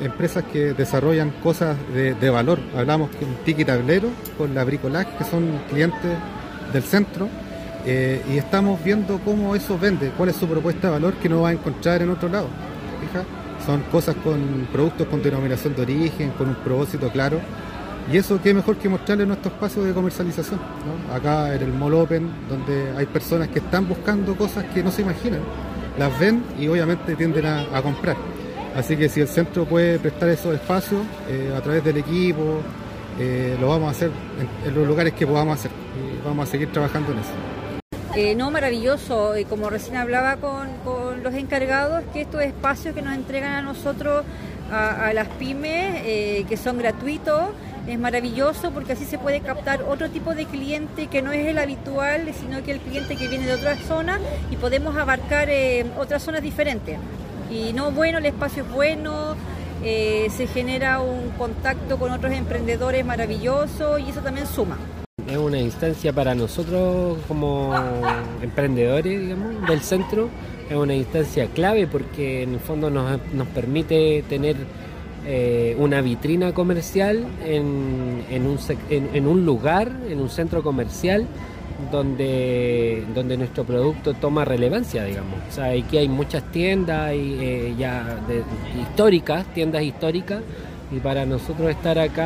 empresas que desarrollan cosas de, valor. Hablamos con Tiki Tablero, con la Bricolaje, que son clientes del centro, eh, y estamos viendo cómo eso vende, cuál es su propuesta de valor que no va a encontrar en otro lado. Son cosas con productos con denominación de origen, con un propósito claro. Y eso qué mejor que mostrarle nuestro espacio de comercialización. Acá en el Mall Open, donde hay personas que están buscando cosas que no se imaginan, las ven y obviamente tienden a, comprar. Así que si el centro puede prestar esos espacios eh, a través del equipo, eh, lo vamos a hacer en, los lugares que podamos hacer. Y vamos a seguir trabajando en eso. Eh, no, maravilloso. como recién hablaba con, los encargados, que estos espacios que nos entregan a nosotros, a, las pymes, que son gratuitos, es maravilloso porque así se puede captar otro tipo de cliente que no es el habitual, sino que el cliente que viene de otra zona y podemos abarcar otras zonas diferentes. Y no bueno, el espacio es bueno, eh, se genera un contacto con otros emprendedores maravilloso y eso también suma. Es una instancia para nosotros como emprendedores digamos, del centro, es una instancia clave porque en el fondo nos, nos permite tener eh, una vitrina comercial en, en, un, en, un, lugar, en un centro comercial donde, donde nuestro producto toma relevancia, digamos. O sea, aquí hay muchas tiendas y, eh, ya históricas, tiendas históricas, y para nosotros estar acá